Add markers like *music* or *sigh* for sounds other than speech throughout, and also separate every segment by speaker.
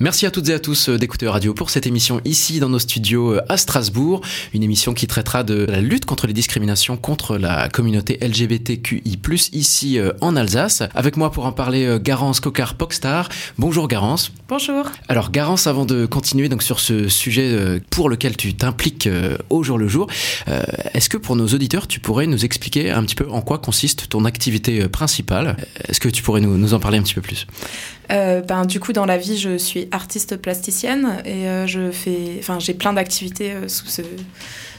Speaker 1: Merci à toutes et à tous euh, d'écouter Radio pour cette émission ici dans nos studios euh, à Strasbourg, une émission qui traitera de la lutte contre les discriminations contre la communauté LGBTQI+, ici euh, en Alsace. Avec moi pour en parler, Garance Cocard-Pockstar. Bonjour Garance.
Speaker 2: Bonjour.
Speaker 1: Alors Garance, avant de continuer donc sur ce sujet pour lequel tu t'impliques au jour le jour, est-ce que pour nos auditeurs, tu pourrais nous expliquer un petit peu en quoi consiste ton activité principale? Est-ce que tu pourrais nous, nous en parler un petit peu plus?
Speaker 2: Euh, ben, du coup, dans la vie, je suis artiste plasticienne et euh, je fais, enfin, j'ai plein d'activités euh, sous ce,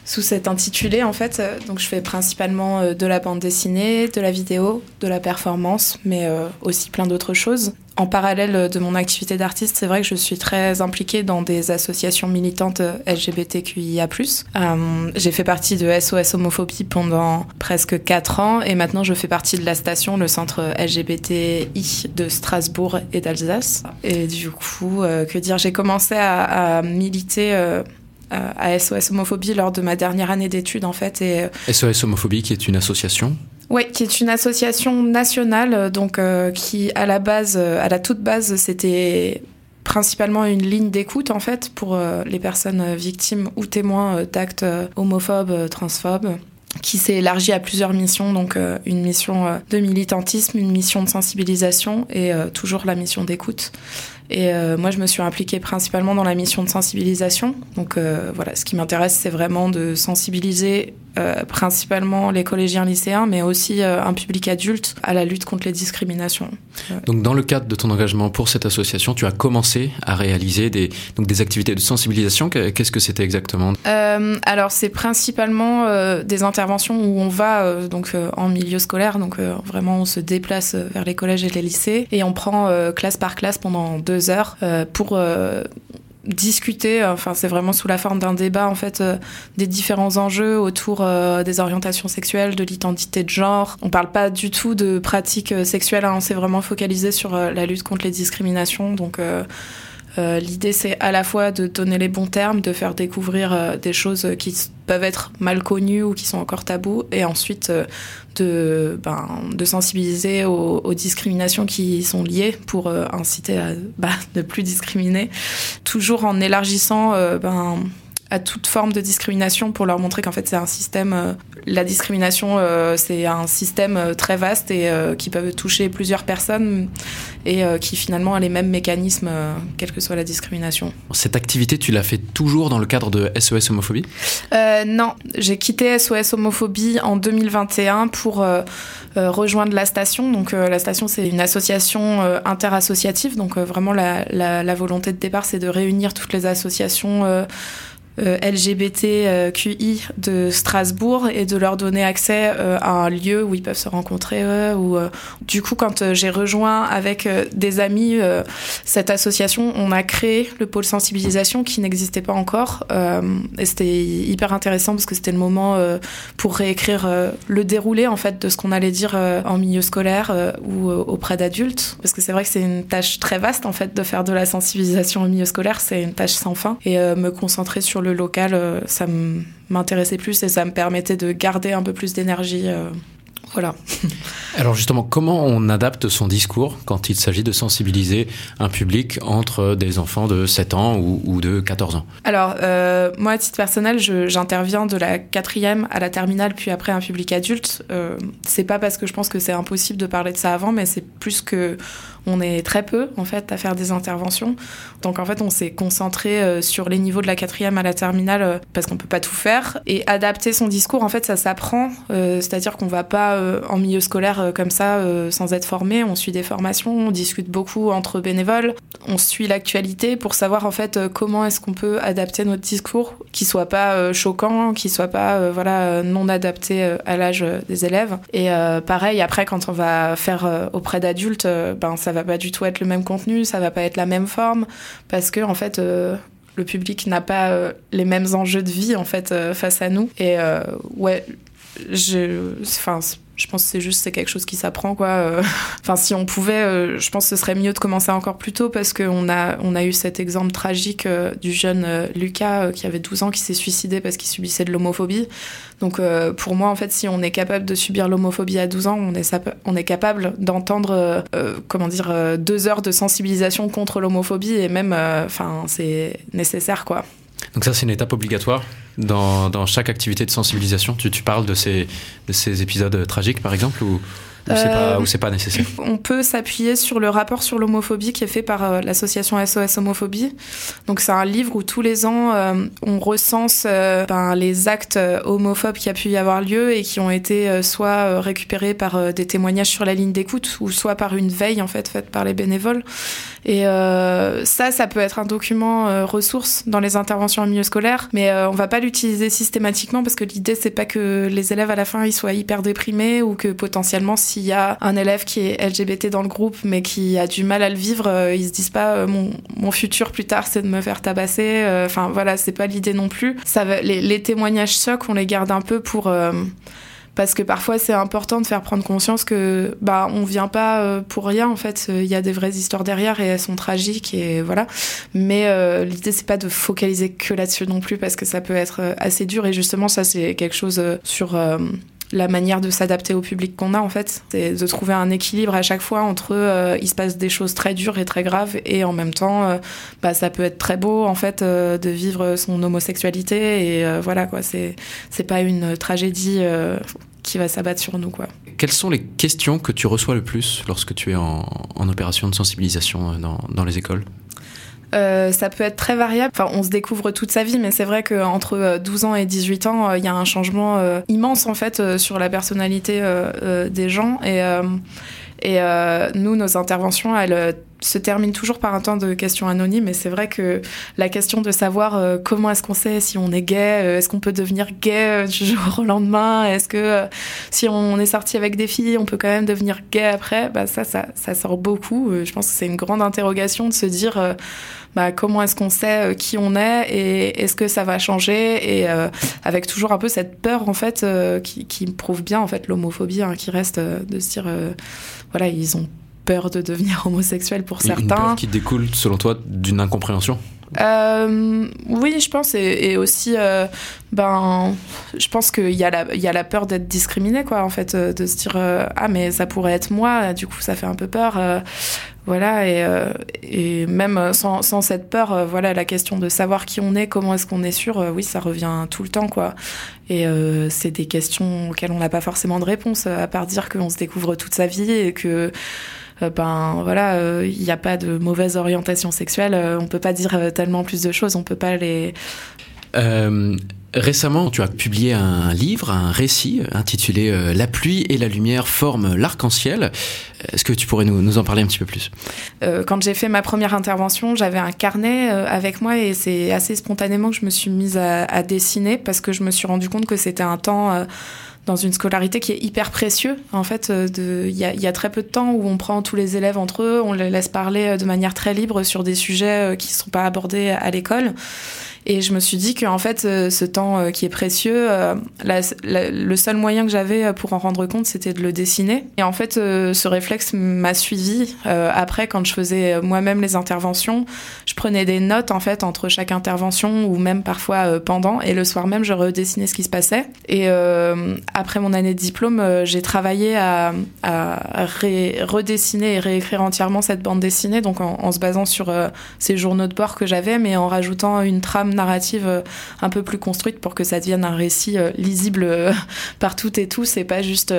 Speaker 2: sous cet intitulé en fait. Donc, je fais principalement de la bande dessinée, de la vidéo, de la performance, mais aussi plein d'autres choses en parallèle de mon activité d'artiste, c'est vrai que je suis très impliquée dans des associations militantes LGBTQIA+. Euh, j'ai fait partie de SOS Homophobie pendant presque 4 ans et maintenant je fais partie de la station, le centre LGBTI de Strasbourg et d'Alsace. Et du coup, euh, que dire, j'ai commencé à, militer... Euh, à SOS Homophobie lors de ma dernière année d'études en fait. Et...
Speaker 1: SOS Homophobie qui est une association
Speaker 2: oui, qui est une association nationale, euh, donc euh, qui à la base, euh, à la toute base, c'était principalement une ligne d'écoute en fait pour les personnes victimes ou témoins d'actes homophobes, transphobes qui s'est élargie à plusieurs missions, donc une mission de militantisme, une mission de sensibilisation et toujours la mission d'écoute. Et moi, je me suis impliquée principalement dans la mission de sensibilisation. Donc voilà, ce qui m'intéresse, c'est vraiment de sensibiliser euh, principalement les collégiens lycéens, mais aussi euh, un public adulte à la lutte contre les discriminations.
Speaker 1: Donc dans le cadre de ton engagement pour cette association, tu as commencé à réaliser des, donc des activités de sensibilisation. Qu'est-ce que c'était exactement?
Speaker 2: Euh, Alors c'est principalement des interventions où on va donc en milieu scolaire, donc vraiment on se déplace vers les collèges et les lycées et on prend classe par classe pendant deux heures pour discuter, enfin c'est vraiment sous la forme d'un débat en fait euh, des différents enjeux autour euh, des orientations sexuelles, de l'identité de genre. On parle pas du tout de pratiques euh, sexuelles, hein, on s'est vraiment focalisé sur la lutte contre les discriminations. Donc l'idée c'est à la fois de donner les bons termes, de faire découvrir des choses qui peuvent être mal connues ou qui sont encore tabous, et ensuite de, ben, de sensibiliser aux, discriminations qui sont liées pour euh, inciter à bah, *laughs* ne plus discriminer, toujours en élargissant euh, ben, à toute forme de discrimination pour leur montrer qu'en fait c'est un système euh, la discrimination c'est un système très vaste et qui peut toucher plusieurs personnes et qui finalement a les mêmes mécanismes quelle que soit la discrimination.
Speaker 1: Cette activité tu l'as fait toujours dans le cadre de SOS homophobie?
Speaker 2: Non, j'ai quitté SOS homophobie en 2021 pour rejoindre la station. Donc la station c'est une association interassociative donc vraiment la, la, la, volonté de départ c'est de réunir toutes les associations euh, LGBTQI de Strasbourg et de leur donner accès euh, à un lieu où ils peuvent se rencontrer. ou euh, du coup, quand j'ai rejoint avec des amis cette association, on a créé le pôle sensibilisation qui n'existait pas encore. et c'était hyper intéressant parce que c'était le moment pour réécrire le déroulé en fait de ce qu'on allait dire en milieu scolaire ou auprès d'adultes. Parce que c'est vrai que c'est une tâche très vaste en fait de faire de la sensibilisation au milieu scolaire, c'est une tâche sans fin. Et me concentrer sur le local, euh, ça m'intéressait plus et ça me permettait de garder un peu plus d'énergie. Euh, voilà. *laughs*
Speaker 1: Alors justement, comment on adapte son discours quand il s'agit de sensibiliser un public entre des enfants de 7 ans ou, de 14 ans?
Speaker 2: Alors, euh, moi, à titre personnel, j'interviens de la quatrième à la terminale, puis après un public adulte. c'est pas parce que je pense que c'est impossible de parler de ça avant, mais c'est plus que on est très peu en fait à faire des interventions. Donc en fait, on s'est concentré euh, sur les niveaux de la quatrième à la terminale euh, parce qu'on peut pas tout faire et adapter son discours. En fait, ça s'apprend. Euh, c'est-à-dire qu'on va pas en milieu scolaire comme ça sans être formé. On suit des formations, on discute beaucoup entre bénévoles, on suit l'actualité pour savoir en fait comment est-ce qu'on peut adapter notre discours, qui soit pas choquant, qui soit pas voilà non adapté à l'âge des élèves. Et pareil après quand on va faire auprès d'adultes, ben ça va pas du tout être le même contenu, ça va pas être la même forme, parce que en fait, euh, le public n'a pas euh, les mêmes enjeux de vie en fait euh, face à nous. Et ouais, je, enfin, je pense que c'est juste quelque chose qui s'apprend quoi. Euh. *laughs* Enfin si on pouvait, euh, je pense que ce serait mieux de commencer encore plus tôt parce qu'on a on a eu cet exemple tragique euh, du jeune Lucas qui avait 12 ans qui s'est suicidé parce qu'il subissait de l'homophobie. Donc pour moi en fait si on est capable de subir l'homophobie à 12 ans, on est on est capable d'entendre comment dire deux heures de sensibilisation contre l'homophobie et même enfin c'est nécessaire quoi.
Speaker 1: Donc ça, c'est une étape obligatoire dans, dans chaque activité de sensibilisation. Tu, tu parles de ces, de ces épisodes tragiques, par exemple, ou ou c'est pas, euh, pas, nécessaire *laughs*
Speaker 2: On peut s'appuyer sur le rapport sur l'homophobie qui est fait par euh, l'association SOS Homophobie. Donc c'est un livre où tous les ans euh, on recense ben, les actes homophobes qui a pu y avoir lieu et qui ont été soit récupérés par des témoignages sur la ligne d'écoute ou soit par une veille en fait faite par les bénévoles. Et ça, ça peut être un document ressource dans les interventions en milieu scolaire, mais on va pas l'utiliser systématiquement parce que l'idée c'est pas que les élèves à la fin ils soient hyper déprimés ou que potentiellement s'il y a un élève qui est LGBT dans le groupe mais qui a du mal à le vivre, euh, ils se disent pas euh, mon, futur plus tard c'est de me faire tabasser. Euh, enfin voilà, c'est pas l'idée non plus. Les, témoignages chocs, on les garde un peu pour parce que parfois c'est important de faire prendre conscience que bah on vient pas pour rien en fait il y a des vraies histoires derrière et elles sont tragiques et voilà mais l'idée c'est pas de focaliser que là-dessus non plus parce que ça peut être assez dur et justement ça c'est quelque chose sur la manière de s'adapter au public qu'on a en fait, c'est de trouver un équilibre à chaque fois entre euh, il se passe des choses très dures et très graves et en même temps euh, bah, ça peut être très beau en fait euh, de vivre son homosexualité et voilà quoi c'est pas une tragédie qui va s'abattre sur nous quoi.
Speaker 1: Quelles sont les questions que tu reçois le plus lorsque tu es en, en opération de sensibilisation dans, dans les écoles?
Speaker 2: Euh, ça peut être très variable. Enfin, on se découvre toute sa vie, mais c'est vrai qu'entre 12 euh, ans et 18 ans, euh, il y a un changement immense en fait sur la personnalité des gens. Et, et nous, nos interventions, elles se terminent toujours par un temps de questions anonymes. Et c'est vrai que la question de savoir comment est-ce qu'on sait si on est gay, est-ce qu'on peut devenir gay du *laughs* jour au lendemain, est-ce que si on est sorti avec des filles, on peut quand même devenir gay après, bah ça, ça, ça sort beaucoup. je pense que c'est une grande interrogation de se dire bah, comment est-ce qu'on sait euh, qui on est et est-ce que ça va changer? Et euh, avec toujours un peu cette peur en fait euh, qui, qui prouve bien en fait l'homophobie hein, qui reste de se dire voilà ils ont peur de devenir *laughs* homosexuel pour certains. Une peur
Speaker 1: qui découle selon toi d'une incompréhension
Speaker 2: euh, oui, je pense, et, aussi, euh, ben, je pense qu'il y, a la, y a la peur d'être discriminé, quoi, en fait, euh, de se dire, ah, mais ça pourrait être moi, du coup, ça fait un peu peur. voilà, et, et même sans, sans, cette peur, voilà, la question de savoir qui on est, comment est-ce qu'on est sûr, oui, ça revient tout le temps, quoi. Et c'est des questions auxquelles on n'a pas forcément de réponse, à part dire qu'on se découvre toute sa vie et que euh, ben voilà, il euh, n'y a pas de mauvaise orientation sexuelle. Euh, on peut pas dire tellement plus de choses. On peut pas les.
Speaker 1: Récemment, tu as publié un livre, un récit intitulé La pluie et la lumière forment l'arc-en-ciel. Est-ce que tu pourrais nous, en parler un petit peu plus?
Speaker 2: Quand j'ai fait ma première intervention, j'avais un carnet avec moi et c'est assez spontanément que je me suis mise à, à, dessiner parce que je me suis rendu compte que c'était un temps dans une scolarité qui est hyper précieux. En fait, euh, il y a, y a, très peu de temps où on prend tous les élèves entre eux, on les laisse parler euh, de manière très libre sur des sujets euh, qui ne sont pas abordés à l'école. Et je me suis dit qu'en fait, euh, ce temps euh, qui est précieux, euh, le seul moyen que j'avais pour en rendre compte, c'était de le dessiner. Et en fait, ce réflexe m'a suivi. après, quand je faisais moi-même les interventions, je prenais des notes en fait entre chaque intervention ou même parfois pendant. Et le soir même, je redessinais ce qui se passait. Et après mon année de diplôme, j'ai travaillé à, redessiner et réécrire entièrement cette bande dessinée, donc en, en se basant sur ces journaux de bord que j'avais, mais en rajoutant une trame narrative euh, un peu plus construite pour que ça devienne un récit euh, lisible euh, *laughs* par toutes et tous et pas juste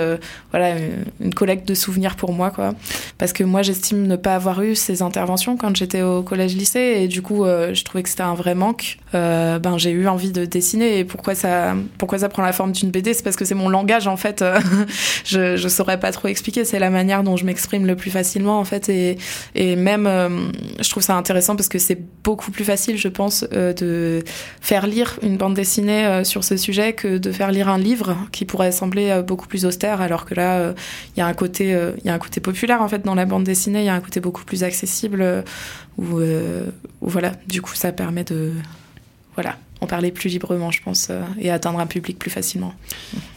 Speaker 2: voilà une collecte de souvenirs pour moi quoi. Parce que moi j'estime ne pas avoir eu ces interventions quand j'étais au collège lycée et du coup je trouvais que c'était un vrai manque. Ben j'ai eu envie de dessiner et pourquoi ça pourquoi ça prend la forme d'une BD c'est parce que c'est mon langage en fait. *laughs* Je je saurais pas trop expliquer. C'est la manière dont je m'exprime le plus facilement en fait. Et et même je trouve ça intéressant parce que c'est beaucoup plus facile je pense de de faire lire une bande dessinée euh, sur ce sujet que de faire lire un livre qui pourrait sembler euh, beaucoup plus austère, alors que là, euh, il y a un côté, y a un côté populaire en fait dans la bande dessinée, il y a un côté beaucoup plus accessible où, voilà, du coup, ça permet de voilà, en parler plus librement, je pense, et atteindre un public plus facilement.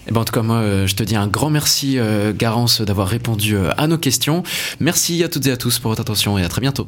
Speaker 1: Eh ben, en tout cas, moi, je te dis un grand merci, Garance, d'avoir répondu à nos questions. Merci à toutes et à tous pour votre attention et à très bientôt.